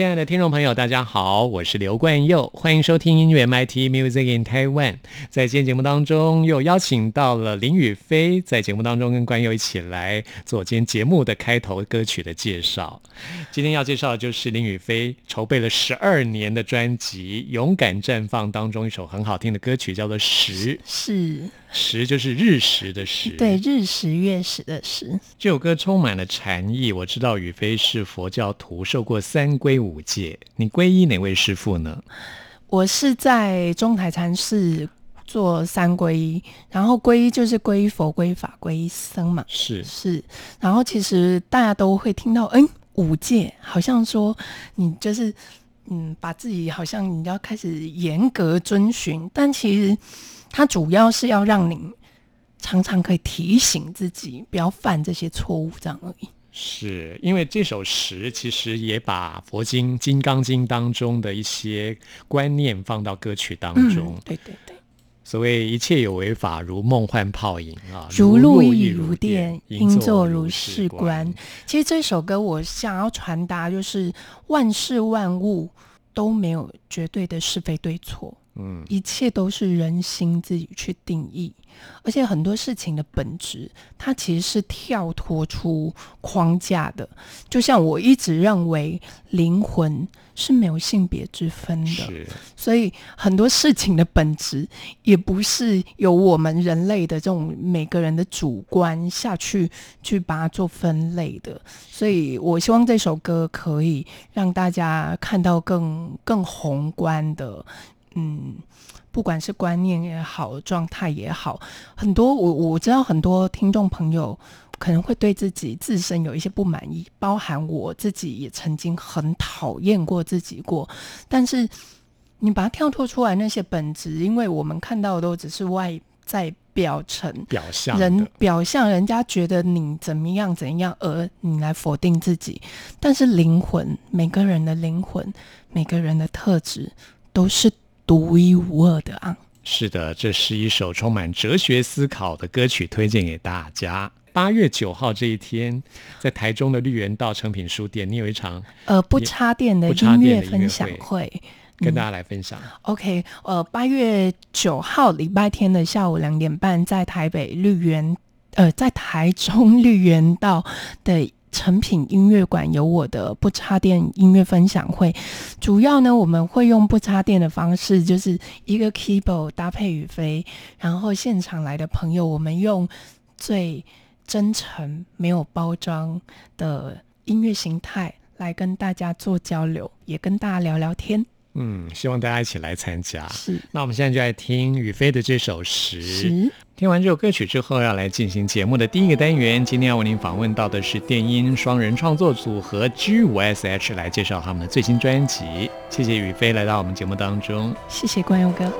亲爱的听众朋友，大家好，我是刘冠佑，欢迎收听音乐 MIT Music in Taiwan。在今天节目当中，又邀请到了林宇飞，在节目当中跟冠佑一起来做今天节目的开头歌曲的介绍。今天要介绍的就是林宇飞筹备了十二年的专辑《勇敢绽放》当中一首很好听的歌曲，叫做《时》。是。时就是日食的时，对，日食月食的时。这首歌充满了禅意。我知道宇飞是佛教徒，受过三皈五戒。你皈依哪位师父呢？我是在中台禅寺做三皈依，然后皈依就是皈依佛、皈依法、皈依僧嘛。是是，然后其实大家都会听到，嗯，五戒好像说你就是嗯，把自己好像你要开始严格遵循，但其实。它主要是要让你常常可以提醒自己不要犯这些错误，这样而已。是因为这首诗其实也把佛经《金刚经》当中的一些观念放到歌曲当中。对对对，所谓一切有为法，如梦幻泡影啊，如露亦如电，应作如是观。其实这首歌我想要传达就是，万事万物都没有绝对的是非对错。嗯，一切都是人心自己去定义，而且很多事情的本质，它其实是跳脱出框架的。就像我一直认为，灵魂是没有性别之分的，所以很多事情的本质也不是由我们人类的这种每个人的主观下去去把它做分类的。所以我希望这首歌可以让大家看到更更宏观的。嗯，不管是观念也好，状态也好，很多我我知道很多听众朋友可能会对自己自身有一些不满意，包含我自己也曾经很讨厌过自己过。但是你把它跳脱出来，那些本质，因为我们看到的都只是外在表层、表象人表象，人家觉得你怎么样怎样，而你来否定自己。但是灵魂，每个人的灵魂，每个人的特质都是。独一无二的啊！是的，这是一首充满哲学思考的歌曲，推荐给大家。八月九号这一天，在台中的绿园道诚品书店，你有一场呃不插电的音乐分享会，跟大家来分享。OK，呃，八月九号礼拜天的下午两点半，在台北绿园，呃，在台中绿园道的。成品音乐馆有我的不插电音乐分享会，主要呢我们会用不插电的方式，就是一个 keyboard 搭配宇飞，然后现场来的朋友，我们用最真诚、没有包装的音乐形态来跟大家做交流，也跟大家聊聊天。嗯，希望大家一起来参加。是，那我们现在就来听宇飞的这首《十》。听完这首歌曲之后，要来进行节目的第一个单元。今天要为您访问到的是电音双人创作组合 G 五 S H，来介绍他们的最新专辑。谢谢宇飞来到我们节目当中。谢谢关佑哥。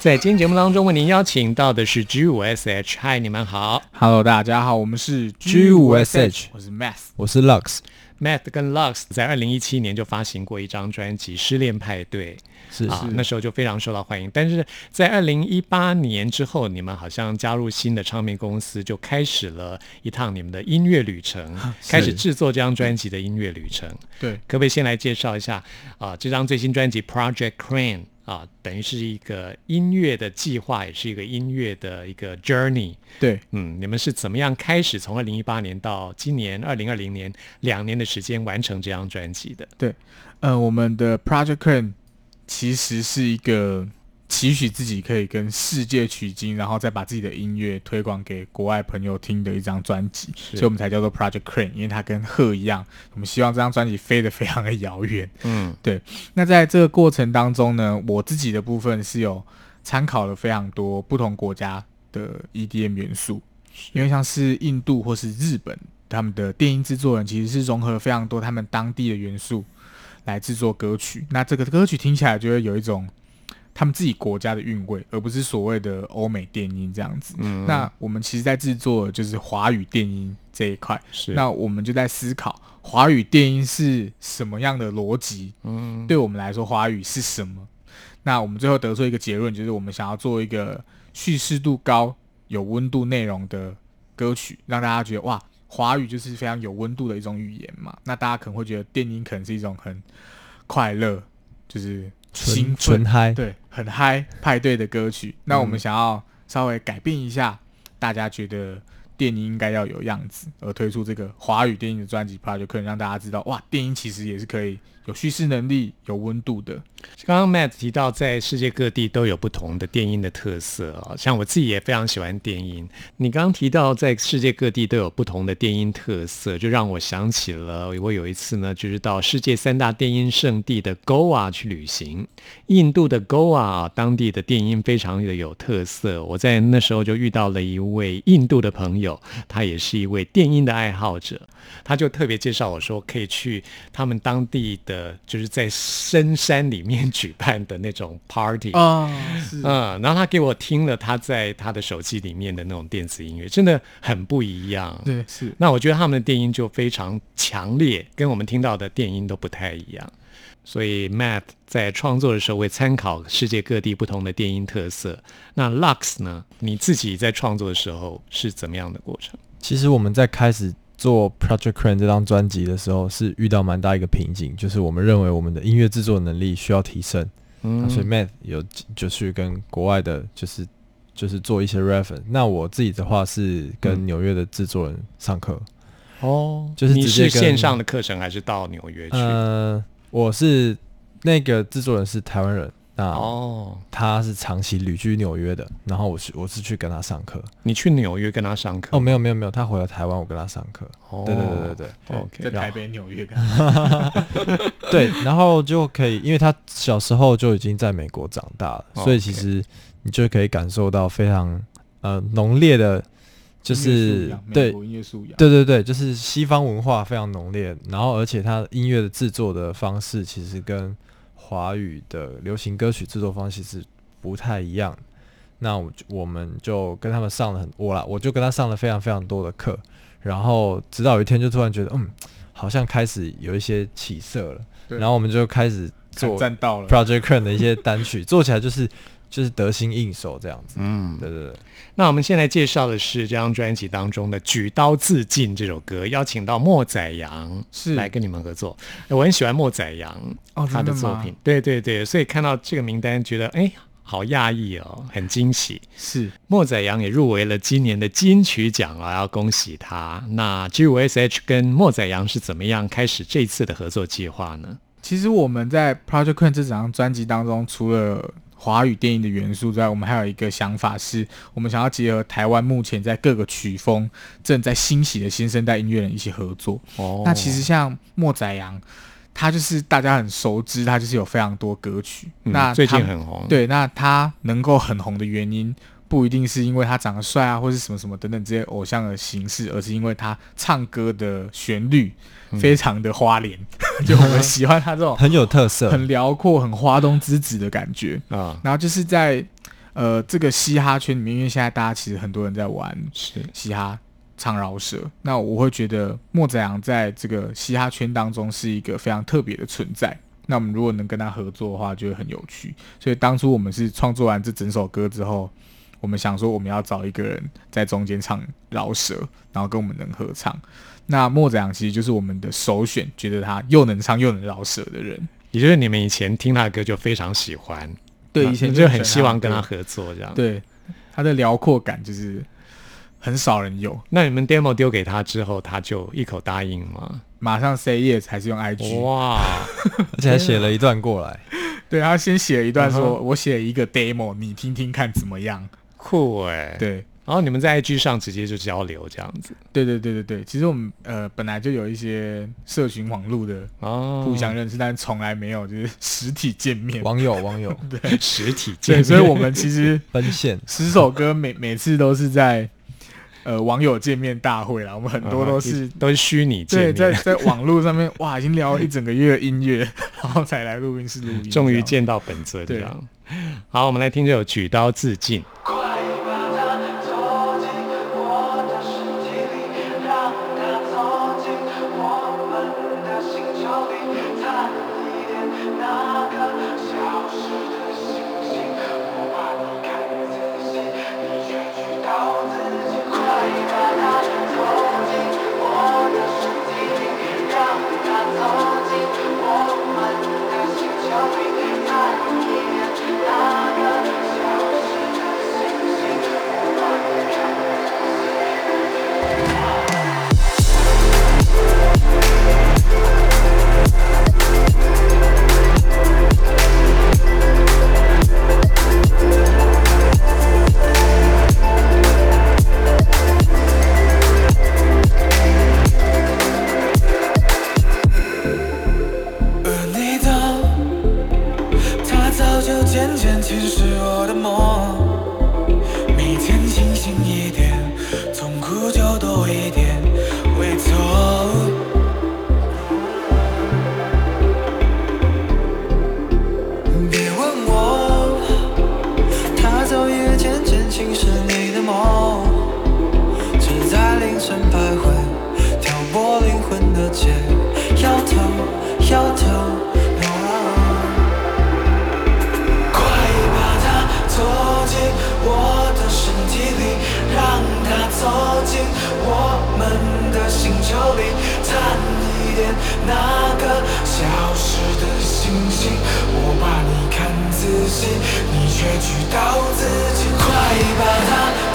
在今天节目当中，为您邀请到的是 G 五 S H。嗨，你们好，Hello，大家好，我们是 G 五 S H，我是 Math，我是 Lux。Math 跟 Lux 在二零一七年就发行过一张专辑《失恋派对》，是啊，那时候就非常受到欢迎。但是在二零一八年之后，你们好像加入新的唱片公司，就开始了一趟你们的音乐旅程，开始制作这张专辑的音乐旅程。对，可不可以先来介绍一下啊？这张最新专辑《Project Crane》。啊，等于是一个音乐的计划，也是一个音乐的一个 journey。对，嗯，你们是怎么样开始从二零一八年到今年二零二零年两年的时间完成这张专辑的？对，呃，我们的 Project Crane 其实是一个。期许自己可以跟世界取经，然后再把自己的音乐推广给国外朋友听的一张专辑，所以我们才叫做 Project Crane，因为它跟鹤一样，我们希望这张专辑飞得非常的遥远。嗯，对。那在这个过程当中呢，我自己的部分是有参考了非常多不同国家的 EDM 元素，因为像是印度或是日本，他们的电音制作人其实是融合了非常多他们当地的元素来制作歌曲，那这个歌曲听起来就会有一种。他们自己国家的韵味，而不是所谓的欧美电音这样子。嗯，那我们其实，在制作就是华语电音这一块。是，那我们就在思考华语电音是什么样的逻辑。嗯，对我们来说，华语是什么？那我们最后得出一个结论，就是我们想要做一个叙事度高、有温度内容的歌曲，让大家觉得哇，华语就是非常有温度的一种语言嘛。那大家可能会觉得电音可能是一种很快乐。就是兴奋纯纯嗨，对，很嗨派对的歌曲。那我们想要稍微改变一下，大家觉得电音应该要有样子，而推出这个华语电音的专辑 Project，可能让大家知道，哇，电音其实也是可以有叙事能力、有温度的。刚刚 Matt 提到，在世界各地都有不同的电音的特色啊，像我自己也非常喜欢电音。你刚刚提到在世界各地都有不同的电音特色，就让我想起了我有一次呢，就是到世界三大电音圣地的 Goa 去旅行。印度的 Goa 啊，当地的电音非常的有特色。我在那时候就遇到了一位印度的朋友，他也是一位电音的爱好者，他就特别介绍我说，可以去他们当地的，就是在深山里面。举办的那种 party 啊，是嗯，然后他给我听了他在他的手机里面的那种电子音乐，真的很不一样。对，是。那我觉得他们的电音就非常强烈，跟我们听到的电音都不太一样。所以 Matt 在创作的时候会参考世界各地不同的电音特色。那 Lux 呢？你自己在创作的时候是怎么样的过程？其实我们在开始。做 Project Crane 这张专辑的时候，是遇到蛮大一个瓶颈，就是我们认为我们的音乐制作能力需要提升，嗯，所以 Matt 有就去跟国外的，就是就是做一些 reference。那我自己的话是跟纽约的制作人上课，哦，就是你是线上的课程还是到纽约去？呃，我是那个制作人是台湾人。哦，他是长期旅居纽约的，然后我是我是去跟他上课。你去纽约跟他上课？哦，没有没有没有，他回了台湾，我跟他上课。哦，对对对对对，OK，在台北、纽约。对，然后就可以，因为他小时候就已经在美国长大了，所以其实你就可以感受到非常呃浓烈的，就是对音乐素养，对对对，就是西方文化非常浓烈，然后而且他音乐的制作的方式其实跟。华语的流行歌曲制作方式是不太一样，那我我们就跟他们上了很我啦，我就跟他上了非常非常多的课，然后直到有一天就突然觉得，嗯，好像开始有一些起色了，然后我们就开始做 Project Crane 的一些单曲，做起来就是。就是得心应手这样子，嗯，对对对。那我们现在介绍的是这张专辑当中的《举刀自尽》这首歌，邀请到莫宰阳是来跟你们合作。我很喜欢莫宰阳哦，他的作品，对对对，所以看到这个名单，觉得哎，好讶异哦，很惊喜。是莫宰阳也入围了今年的金曲奖啊，要恭喜他。那 G 五 S H 跟莫宰阳是怎么样开始这次的合作计划呢？其实我们在 Project Queen 这张专辑当中，除了华语电影的元素之外，我们还有一个想法，是我们想要结合台湾目前在各个曲风正在兴起的新生代音乐人一起合作。哦，那其实像莫宰阳，他就是大家很熟知，他就是有非常多歌曲。那最近很红。对，那他能够很红的原因。不一定是因为他长得帅啊，或是什么什么等等这些偶像的形式，而是因为他唱歌的旋律非常的花莲，就我们喜欢他这种 很有特色、很辽阔、很花东之子的感觉啊。然后就是在呃这个嘻哈圈里面，因为现在大家其实很多人在玩嘻哈唱饶舌，那我会觉得莫宰阳在这个嘻哈圈当中是一个非常特别的存在。那我们如果能跟他合作的话，就会很有趣。所以当初我们是创作完这整首歌之后。我们想说，我们要找一个人在中间唱饶舌，然后跟我们能合唱。那莫子阳其实就是我们的首选，觉得他又能唱又能饶舌的人。也就是你们以前听他的歌就非常喜欢，对，以前就很希望跟他合作这样。对，他的辽阔感就是很少人有。那你们 demo 丢给他之后，他就一口答应吗？马上 say yes，还是用 IG？哇，而且还写了一段过来。对他先写了一段，说我写一个 demo，你听听看怎么样。酷哎，对，然后你们在 IG 上直接就交流这样子，对对对对对。其实我们呃本来就有一些社群网络的哦，互相认识，但从来没有就是实体见面。网友网友，对，实体见面。所以我们其实 奔现十首歌，每每次都是在呃网友见面大会啦。我们很多都是都是虚拟见面，在在网络上面 哇，已经聊了一整个月音乐，然后才来录音室录音，终于见到本尊这样。好，我们来听这首《举刀自尽》。你却知道自己。快把它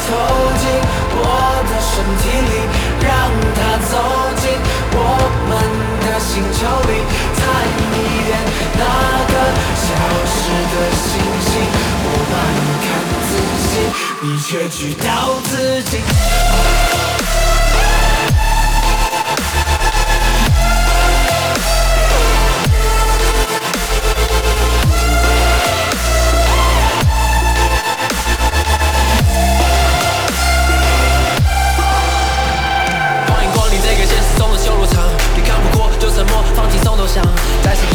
投进我的身体里，让它走进我们的星球里，探一点那个消失的星星。我把你看仔细，你却知道自己。降。在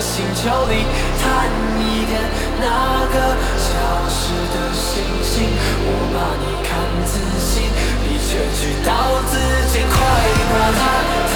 星球里，探一点那个消失的星星。我把你看仔细，你却知道自己。快把它投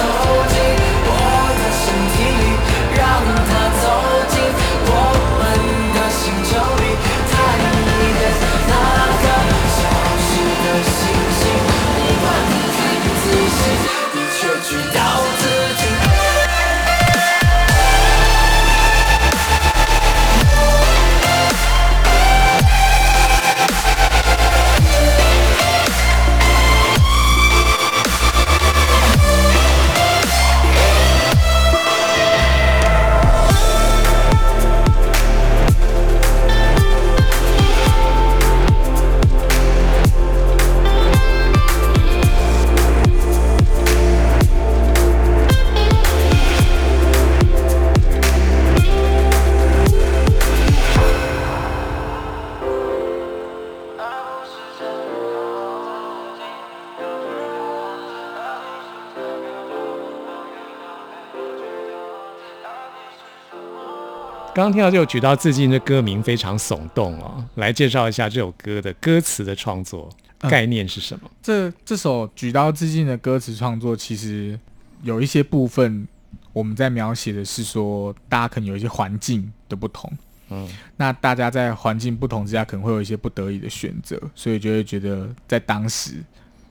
刚刚听到这首《举刀自尽》的歌名非常耸动哦，来介绍一下这首歌的歌词的创作嗯概念是什么？这这首《举刀自尽》的歌词创作，其实有一些部分我们在描写的是说，大家可能有一些环境的不同，嗯，那大家在环境不同之下，可能会有一些不得已的选择，所以就会觉得在当时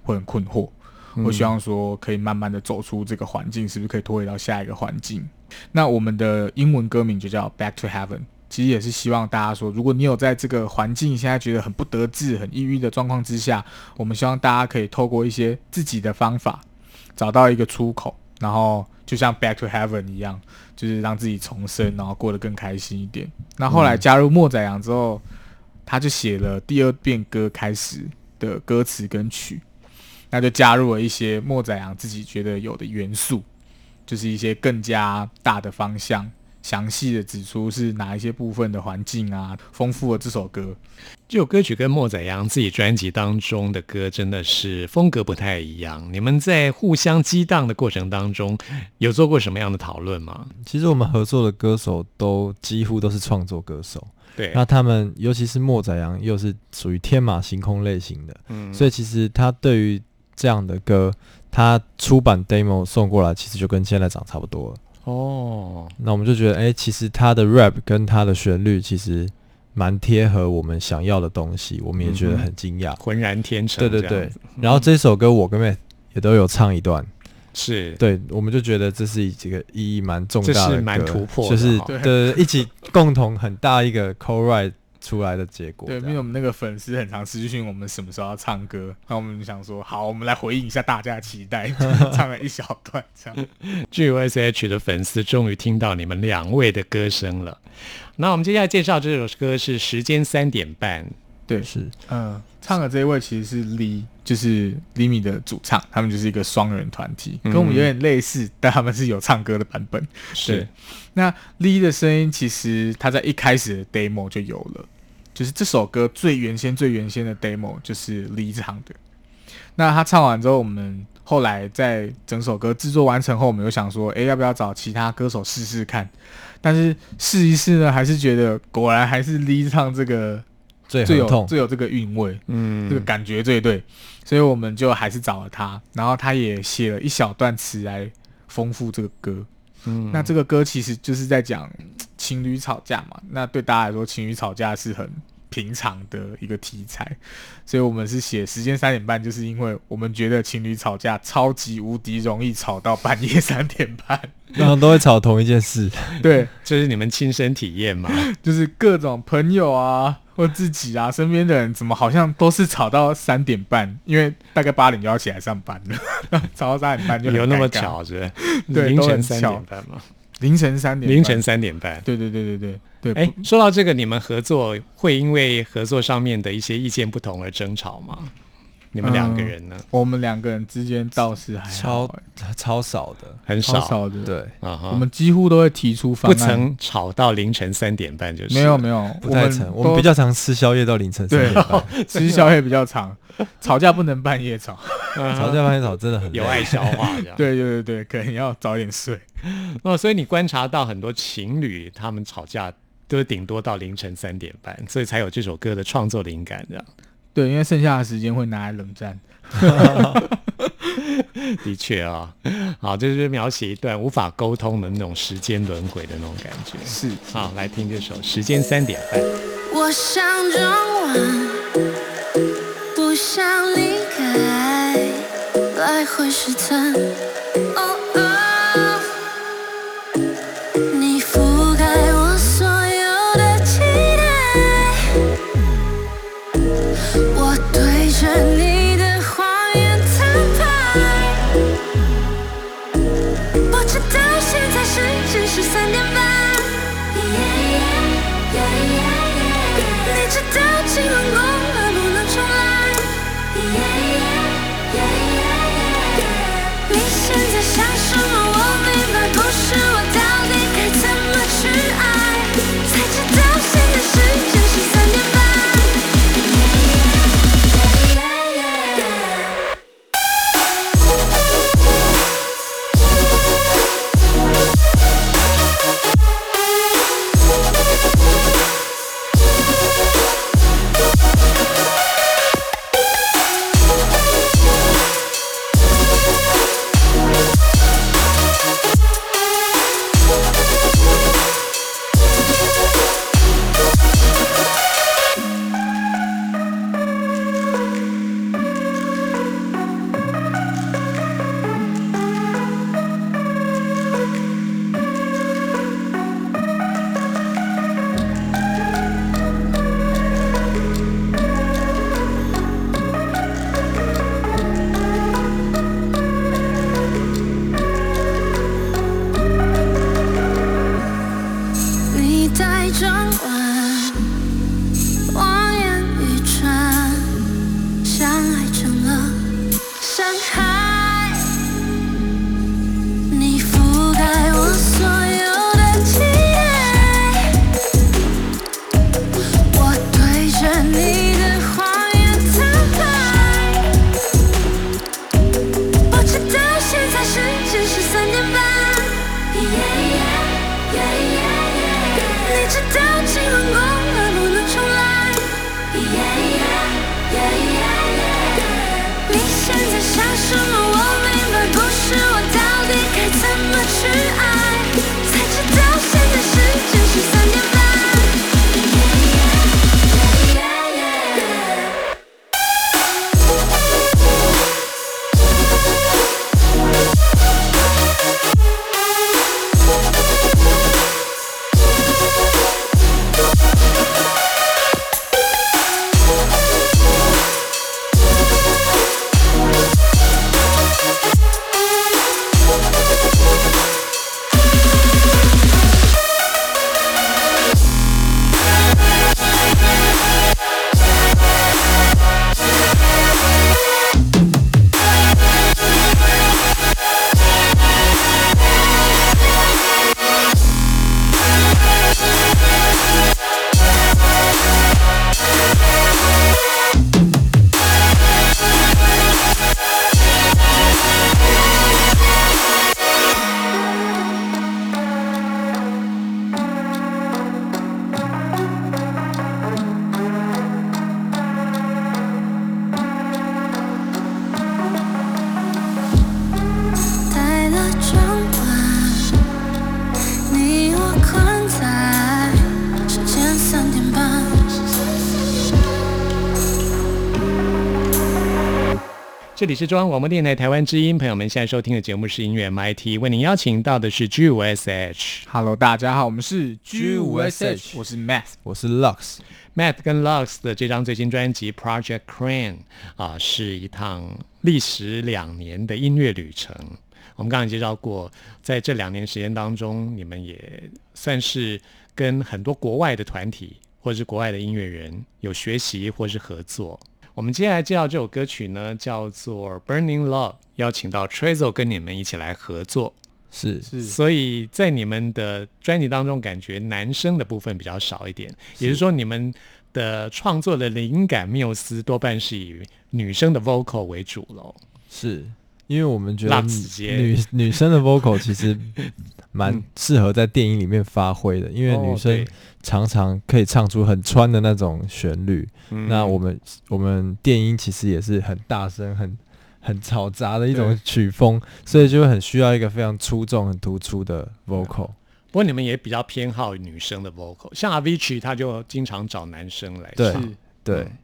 会很困惑。我希望说可以慢慢的走出这个环境，是不是可以脱离到下一个环境？那我们的英文歌名就叫《Back to Heaven》，其实也是希望大家说，如果你有在这个环境现在觉得很不得志、很抑郁的状况之下，我们希望大家可以透过一些自己的方法，找到一个出口，然后就像《Back to Heaven》一样，就是让自己重生，然后过得更开心一点。那后来加入莫仔阳之后，他就写了第二遍歌开始的歌词跟曲，那就加入了一些莫宰阳自己觉得有的元素，就是一些更加大的方向，详细的指出是哪一些部分的环境啊，丰富了这首歌。这首歌曲跟莫宰阳自己专辑当中的歌真的是风格不太一样。你们在互相激荡的过程当中，有做过什么样的讨论吗？其实我们合作的歌手都几乎都是创作歌手，对，那他们尤其是莫宰阳又是属于天马行空类型的，嗯所以其实他对于这样的歌，他出版 demo 送过来，其实就跟现在长差不多了。哦，那我们就觉得，哎、其实他的 rap 跟他的旋律其实蛮贴合我们想要的东西，我们也觉得很惊讶。浑然天成对对对。然后这首歌我跟 Matt 也都有唱一段，是。对，我们就觉得这是这个意义蛮重大的歌，这是蛮突破的就是哈对一起共同很大一个 co write 出来的结果。对，因为我们那个粉丝很常私讯我们什么时候要唱歌，那我们想说，好，我们来回应一下大家的期待，唱了一小段这样。GUSH 的粉丝终于听到你们两位的歌声了。那我们接下来介绍这首歌是《时间三点半》。对，是嗯，唱的这一位其实是 Lee，就是 Limi 的主唱，他们就是一个双人团体，跟我们有点类似，但他们是有唱歌的版本。是那 Lee 的声音其实他在一开始的 demo 就有了，就是这首歌最原先、最原先的 demo 就是 Lee 唱的。那他唱完之后，我们后来在整首歌制作完成后，我们又想说，诶，要不要找其他歌手试试看？但是试一试呢，还是觉得果然还是 Lee 唱这个最有最有。最有这个韵味。嗯这个感觉最对，所以我们就还是找了他，然后他也写了一小段词来丰富这个歌。嗯那这个歌其实就是在讲嗯情侣吵架嘛，那对大家来说，情侣吵架是很平常的一个题材，所以我们是写时间三点半，就是因为我们觉得情侣吵架超级无敌容易吵到半夜三点半，然后都会吵同一件事，对，就是你们亲身体验嘛？就是各种朋友啊，或自己啊，身边的人怎么好像都是吵到三点半，因为大概八点就要起来上班了，吵到三点半就很有那么？巧是不是？对凌晨三巧点半吗？凌晨三点半，凌晨三点半。对对对对对对，哎，说到这个，你们合作会因为合作上面的一些意见不同而争吵吗？你们两个人呢？我们两个人之间倒是还好、超欸，超少的。很少，少的，，对，啊哈我们几乎都会提出方案，不曾吵到凌晨三点半，就是没有没有，不太成。我们比较常吃宵夜到凌晨三对点半，吃宵夜比较长，吵架不能半夜吵，嗯吵架半夜吵真的很有爱消化。对对对对，可能要早点睡。哦，所以你观察到很多情侣他们吵架都顶多到凌晨三点半，所以才有这首歌的创作灵感这样。对，因为剩下的时间会拿来冷战。的确啊、好，这就是描写一段无法沟通的那种时间轮回的那种感觉。是，好，来听这首《时间三点半》。我想转弯，不想离开，来回试探。这里是中央广播电台台湾之音，朋友们现在收听的节目是音乐 MIT，为您邀请到的是 G 五 SH。Hello，大家好，我们是 G5SH 我是 Math。我是 Lux，Matt 跟 Lux 的这张最新专辑《Project Crane》啊，是一趟历时两年的音乐旅程。我们刚才介绍过，在这两年时间当中，你们也算是跟很多国外的团体或者是国外的音乐人有学习或是合作。我们接下来介绍这首歌曲呢，叫做《Burning Love》，邀请到 Trezo 跟你们一起来合作。是是所以在你们的专辑当中，感觉男生的部分比较少一点，也就是说，你们的创作的灵感缪斯多半是以女生的 vocal 为主喽。是，因为我们觉得女女 女生的 vocal 其实 蛮嗯。适合在电影里面发挥的，因为哦女生常常可以唱出很穿的那种旋律。嗯。那我们我们电音其实也是很大声、很很嘈杂的一种曲风，所以就很需要一个非常出众、很突出的 vocal。不过你们也比较偏好女生的 vocal，像 Avicii 他就经常找男生来唱。是。对，嗯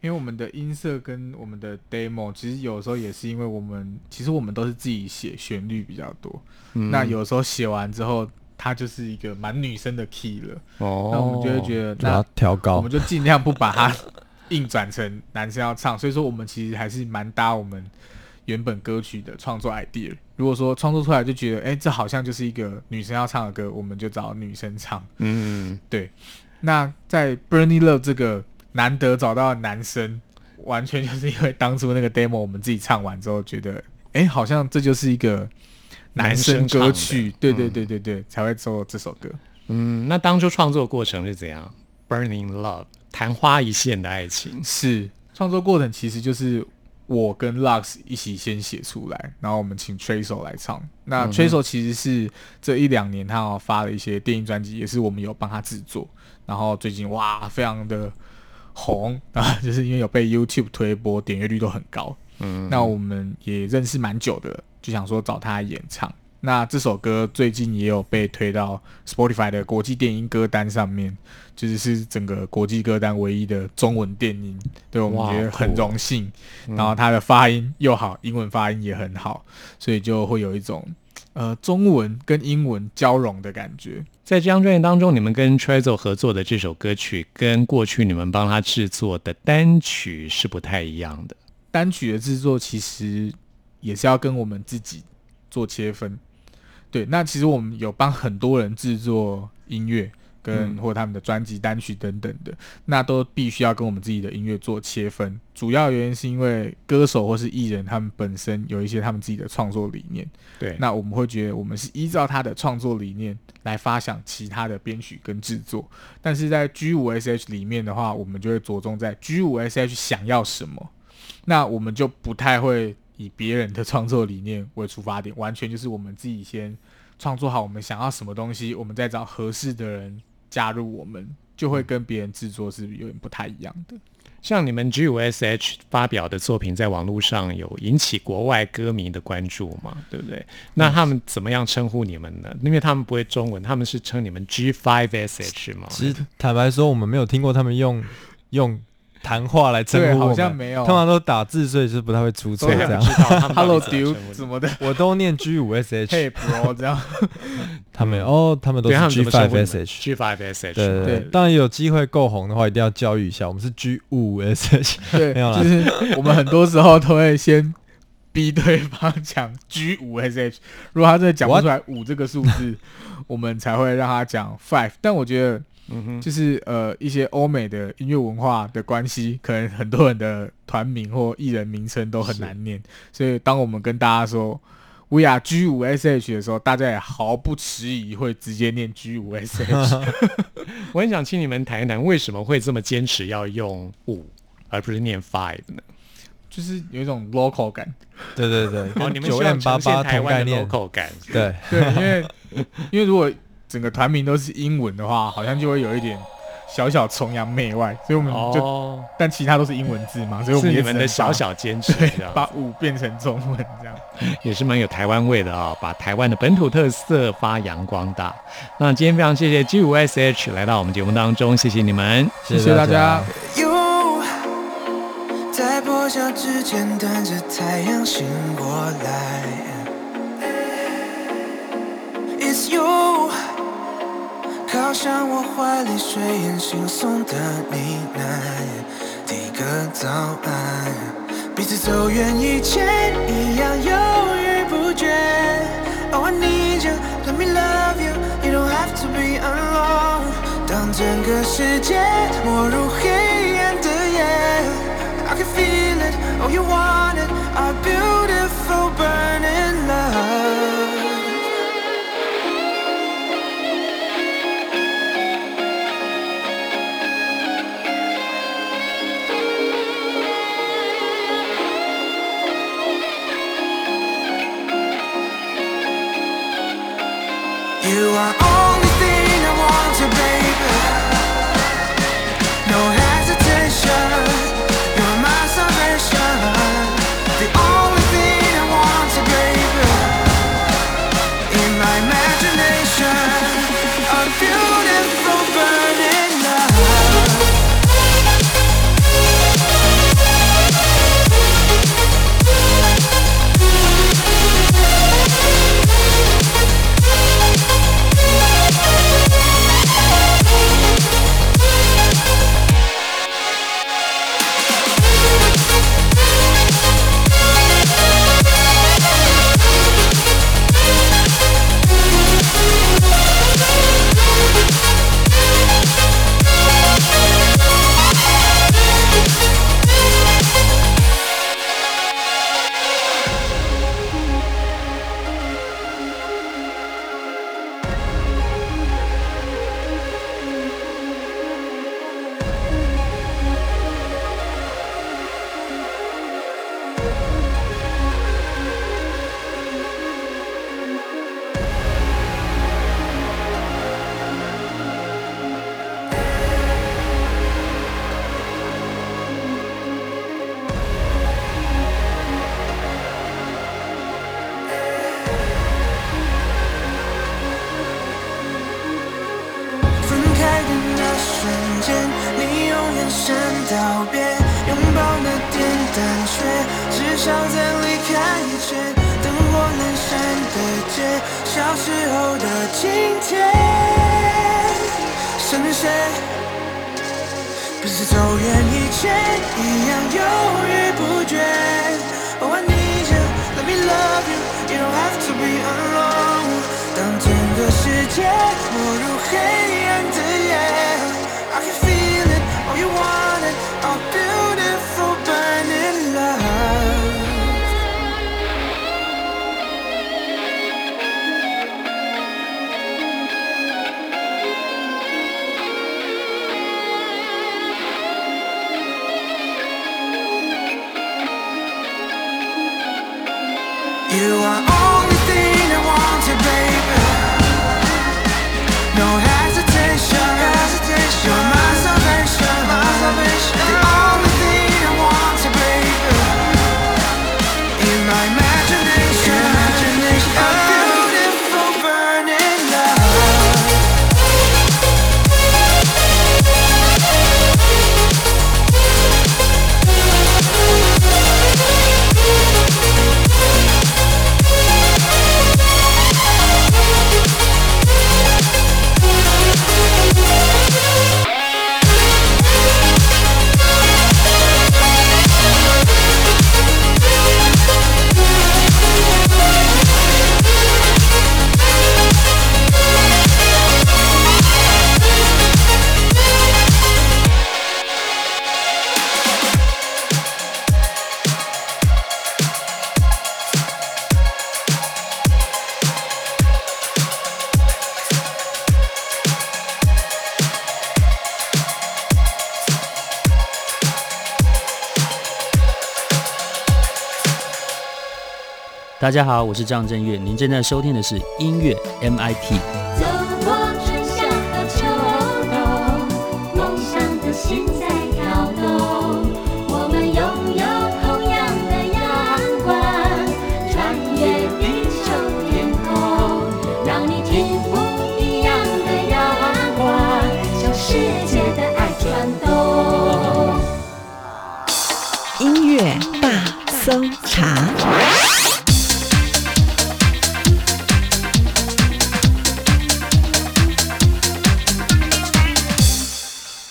因为我们的音色跟我们的 demo，其实有时候也是因为我们其实我们都是自己写旋律比较多，嗯。那有时候写完之后，它就是一个蛮女生的 key 了，哦，那我们就会觉得那我调高。我们。就尽量不把它硬转成男生要唱，所以说我们其实还是蛮搭我们原本歌曲的创作 idea。如果说创作出来就觉得，哎、这好像就是一个女生要唱的歌，我们就找女生唱。嗯，对。那在 Burnie Love 这个难得找到男生，完全就是因为当初那个 demo 我们自己唱完之后，觉得哎、诶好像这就是一个男生歌曲，对对对对对，才会做这首歌。嗯，那当初创作过程是怎样？Burning Love，昙花一现的爱情。是创作过程其实就是我跟 Lux 一起先写出来，然后我们请 Trace 来唱。那 Trace 其实是这一两年他有发了一些电影专辑，也是我们有帮他制作。然后最近哇，非常的红 啊，就是因为有被 YouTube 推播，点阅率都很高。嗯，那我们也认识蛮久的，就想说找他演唱。那这首歌最近也有被推到 Spotify 的国际电音歌单上面，就是是整个国际歌单唯一的中文电音，对我哇们觉得很酷荣幸。嗯然后他的发音又好，英文发音也很好，所以就会有一种呃中文跟英文交融的感觉。在这张专辑当中，你们跟 Trezo 合作的这首歌曲，跟过去你们帮他制作的单曲是不太一样的。单曲的制作其实也是要跟我们自己做切分。对，那其实我们有帮很多人制作音乐，跟嗯。或他们的专辑、单曲等等的，那都必须要跟我们自己的音乐做切分。主要原因是因为歌手或是艺人他们本身有一些他们自己的创作理念，对，那我们会觉得我们是依照他的创作理念来发想其他的编曲跟制作，但是在 G 五 SH 里面的话，我们就会着重在 G 五 SH 想要什么，那我们就不太会以别人的创作理念为出发点，完全就是我们自己先创作好我们想要什么东西，我们再找合适的人加入我们，就会跟别人制作是有点不太一样的。像你们 G 五 SH 发表的作品，在网络上有引起国外歌迷的关注嘛？对不对？那他们怎么样称呼你们呢？因为他们不会中文，他们是称你们 G Five SH 吗？其实坦白说，我们没有听过他们用用谈话来称呼我们，像没有。通常都打字，所以是不太会出错这样。Hello 怎么 dude 什么的我都念 G 五 SH，，Hey bro 这样。他们哦，他们都是 G five SH。G Five SH 对对，当然有机会够红的话，一定要教育一下。我们是 G 五 SH，对，没有啦就是我们很多时候都会先逼对方讲 G 五 SH，如果他真的讲不出来五这个数字，我们才会让他讲 five。但我觉得嗯哼，就是呃一些欧美的音乐文化的关系，可能很多人的团名或艺人名称都很难念，所以当我们跟大家说 We are G 五 SH 的时候，大家也毫不迟疑会直接念 G 五 SH。我很想请你们谈一谈，为什么会这么坚持要用五，而不是念 five 呢？就是有一种 local 感，对对对，哦，你们跟九希望 M 八八台湾的同概念。local 感。对，对，因为因为如果整个团名都是英文的话，好像就会有一点小小崇洋媚外，所以我们就、哦，但其他都是英文字嘛，所以我们也们的小小坚持，把五变成中文这样。也是蛮有台湾味的啊、把台湾的本土特色发扬光大。那今天非常谢谢 G 五 SH 来到我们节目当中，谢谢你们。谢谢大家。You 在破晓之前等着太阳醒过来。It's you，靠向我怀里，睡眼惺忪的呢喃，第一个早安，彼此走远以前一样犹豫不决。Oh I need you，let me love you，you don't have to be alone。当整个世界没入黑暗的夜，I can feel it，oh you want it，our beautiful 是谁？不是走远以前一样犹豫不决。Oh, I need you, let me love you, you don't have to be alone. 当整个世界没入黑暗的夜，I can feel wish. I 大家好，我是张震岳，您正在收听的是音乐 MIT。走过春夏和秋冬，梦想的心在跳动。我们拥有同样的阳光，穿越地球天空，让你听不一样的阳光，向世界的爱传动。音乐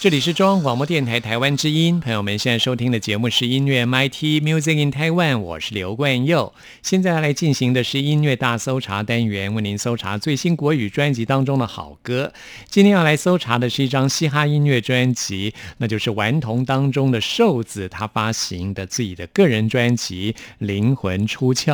这里是中央广播电台台湾之音，朋友们现在收听的节目是音乐 MIT Music in Taiwan，我是刘冠佑。现在来进行的是音乐大搜查单元，为您搜查最新国语专辑当中的好歌。今天要来搜查的是一张嘻哈音乐专辑，那就是顽童当中的瘦子他发行的自己的个人专辑《灵魂出窍》。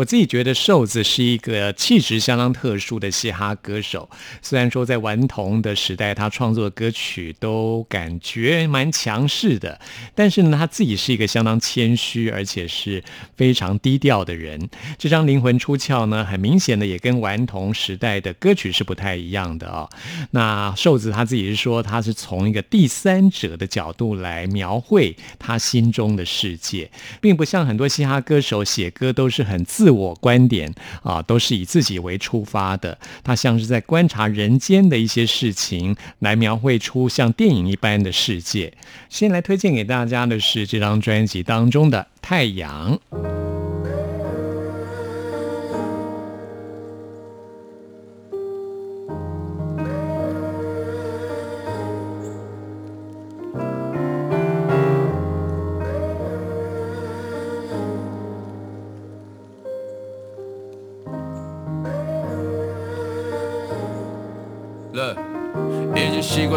我自己觉得瘦子是一个气质相当特殊的嘻哈歌手。虽然说在顽童的时代，他创作的歌曲都感觉蛮强势的，但是呢，他自己是一个相当谦虚而且是非常低调的人。这张《灵魂出窍》呢，很明显的也跟顽童时代的歌曲是不太一样的哦。那瘦子他自己是说，他是从一个第三者的角度来描绘他心中的世界，并不像很多嘻哈歌手写歌都是很自。自我观点啊，都是以自己为出发的。他像是在观察人间的一些事情，来描绘出像电影一般的世界。先来推荐给大家的是这张专辑当中的《太阳》。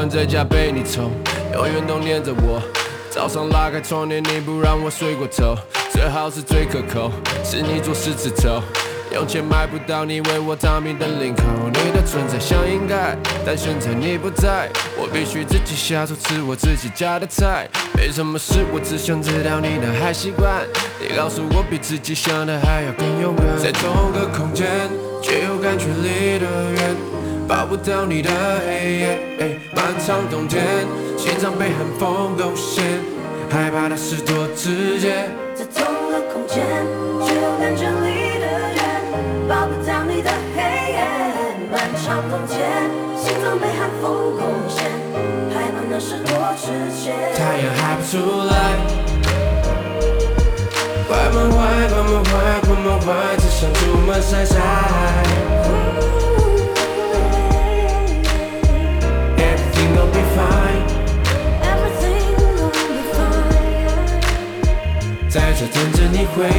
在家被你宠，永远都黏着我。早上拉开窗帘，你不让我睡过头。最好是最可口，是你做事刺头。用钱买不到你为我躺平的领口。你的存在像应该，但现在你不在，我必须自己下厨吃我自己家的菜。没什么事，我只想知道你的还习惯。你告诉我比自己想的还要更勇敢，在同个空间却又感觉离得远。抱不到你的黑夜，漫长冬天，心脏被寒风攻陷，害怕的事多直接。在同个空间，却又感觉离得远，抱不到你的黑夜，漫长冬天，心脏被寒风攻陷，害怕那事多直接。太阳还不出来，关门坏，关门坏，关门坏，只想出门晒晒。在等着你回来。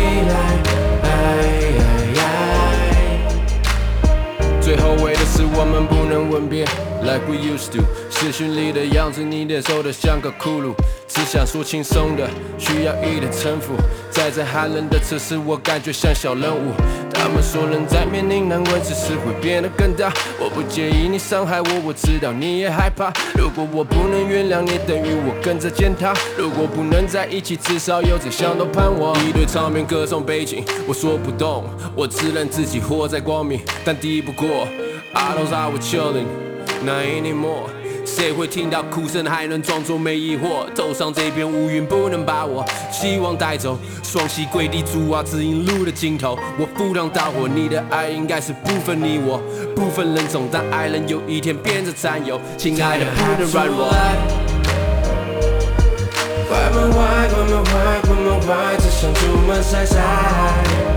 最后悔的是我们不能吻别，like we used to。视讯里的样子，你脸瘦得像个骷髅。只想说轻松的，需要一点城府。在这寒冷的城市，我感觉像小人物。他们说人在面临难关，只是会变得更大。我不介意你伤害我，我知道你也害怕。如果我不能原谅你，等于我跟着践踏。如果不能在一起，至少有这相同盼望。一堆场面歌颂背景，我说不动，我只能自己活在光明，但敌不过。I don't know what chilling, not anymore. 谁会听到哭声还能装作没疑惑？头上这片乌云不能把我希望带走。双膝跪地，主啊，指引路的尽头。我赴汤蹈火，你的爱应该是不分你我，不分人种，但爱人有一天变成占有。亲爱的，不能软弱。关门坏，关门坏，关门坏，只想出门晒晒。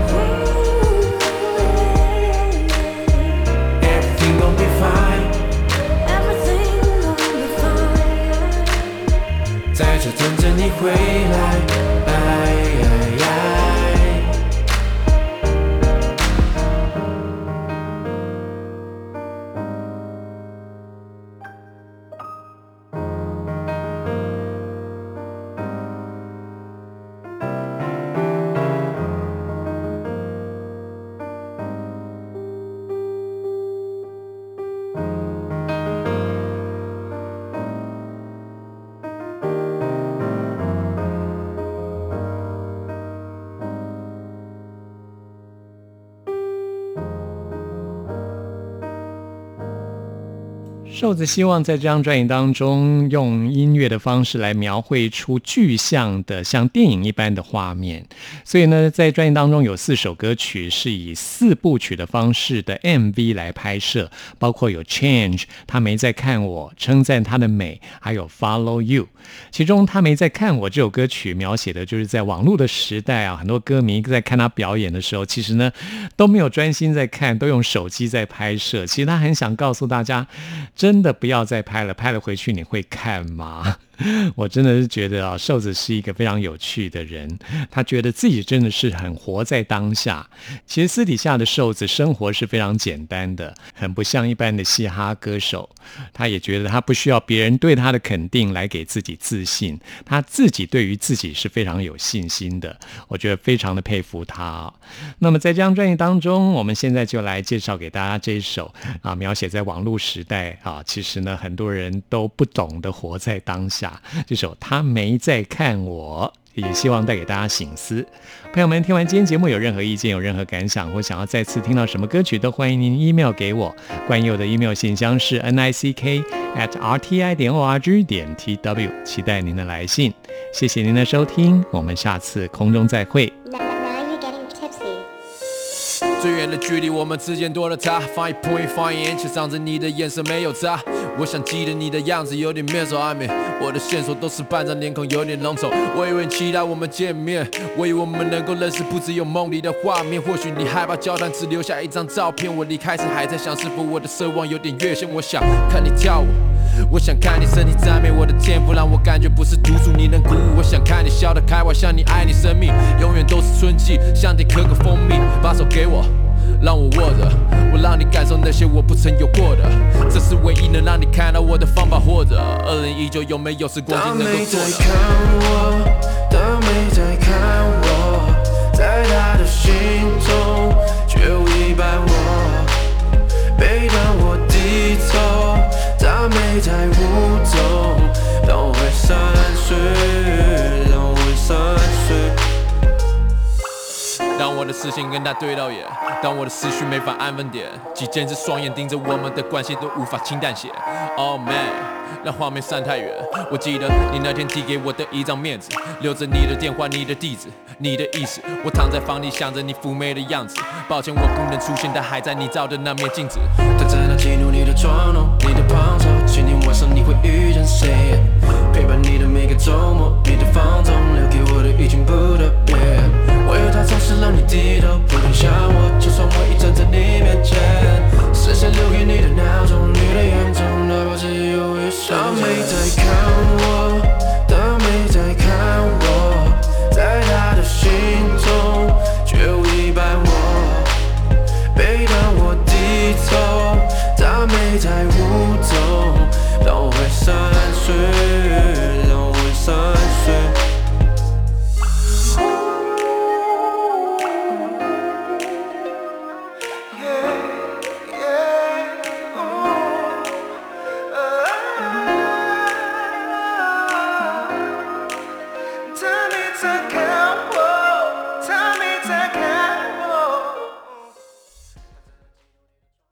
等着你回来。瘦子希望在这张专辑当中，用音乐的方式来描绘出具象的像电影一般的画面。所以呢，在专辑当中有四首歌曲是以四部曲的方式的 MV 来拍摄，包括有《Change》，他没在看我，称赞他的美，还有《Follow You》。其中他没在看我这首歌曲描写的就是在网络的时代啊，很多歌迷在看他表演的时候，其实呢都没有专心在看，都用手机在拍摄。其实他很想告诉大家，真。真的不要再拍了，拍了回去你会看吗？我真的是觉得啊，瘦子是一个非常有趣的人，他觉得自己真的是很活在当下。其实私底下的瘦子生活是非常简单的，很不像一般的嘻哈歌手。他也觉得他不需要别人对他的肯定来给自己自信，他自己对于自己是非常有信心的。我觉得非常的佩服他。那么在这张专辑当中，我们现在就来介绍给大家这一首啊，描写在网络时代啊，其实呢很多人都不懂得活在当下。这首他没在看我，也希望带给大家醒思。朋友们，听完今天节目有任何意见、有任何感想，或想要再次听到什么歌曲，都欢迎您 email 给我。关于我的 email 信箱是 n i c k at r t i 点 o r g 点 t w，期待您的来信。谢谢您的收听，我们下次空中再会。最远的距离，我们之间多了他。放一 point，放一眼，却藏着你的眼神没有眨。我想记得你的样子，有点面熟暧昧。我的线索都是半张脸孔，有点浓稠。我以为期待我们见面，我以为我们能够认识，不只有梦里的画面。或许你害怕交谈，只留下一张照片。我离开时还在想，是否我的奢望有点越线。我想看你跳舞，我想看你身体赞美我的天赋，让我感觉不是独处你能鼓舞。我想看你笑得开怀，像你爱你生命，永远都是春季，像得可可蜂蜜，把手给我。让我握着，我让你感受那些我不曾有过的，这是唯一能让你看到我的方法。或者，二零一九有没有时光机能够做的？他没在看我，他没在看我，在他的心他没在舞动，当我会散睡，当我会散睡。当我的视线跟他对到眼，当我的思绪没法安分点，几千只双眼盯着我们的关系都无法轻淡些。Oh man，让画面散太远。我记得你那天递给我的一张面子，留着你的电话、你的地址、你的意思。我躺在房里想着你妩媚的样子。抱歉我不能出现，但还在你照的那面镜子。他在那记录你的妆容你的胖瘦，晚上你会遇见谁？陪伴你的每个周末，你的放纵，留给我的已经不特别。我有他，总是让你低头，不停想我，就算我已站在你面前。是谁留给你的那种，你的眼中，哪怕只有一双。他没在看我，他没在看我，在他的心中，却有一半我。每当我低头，他没在舞动。山水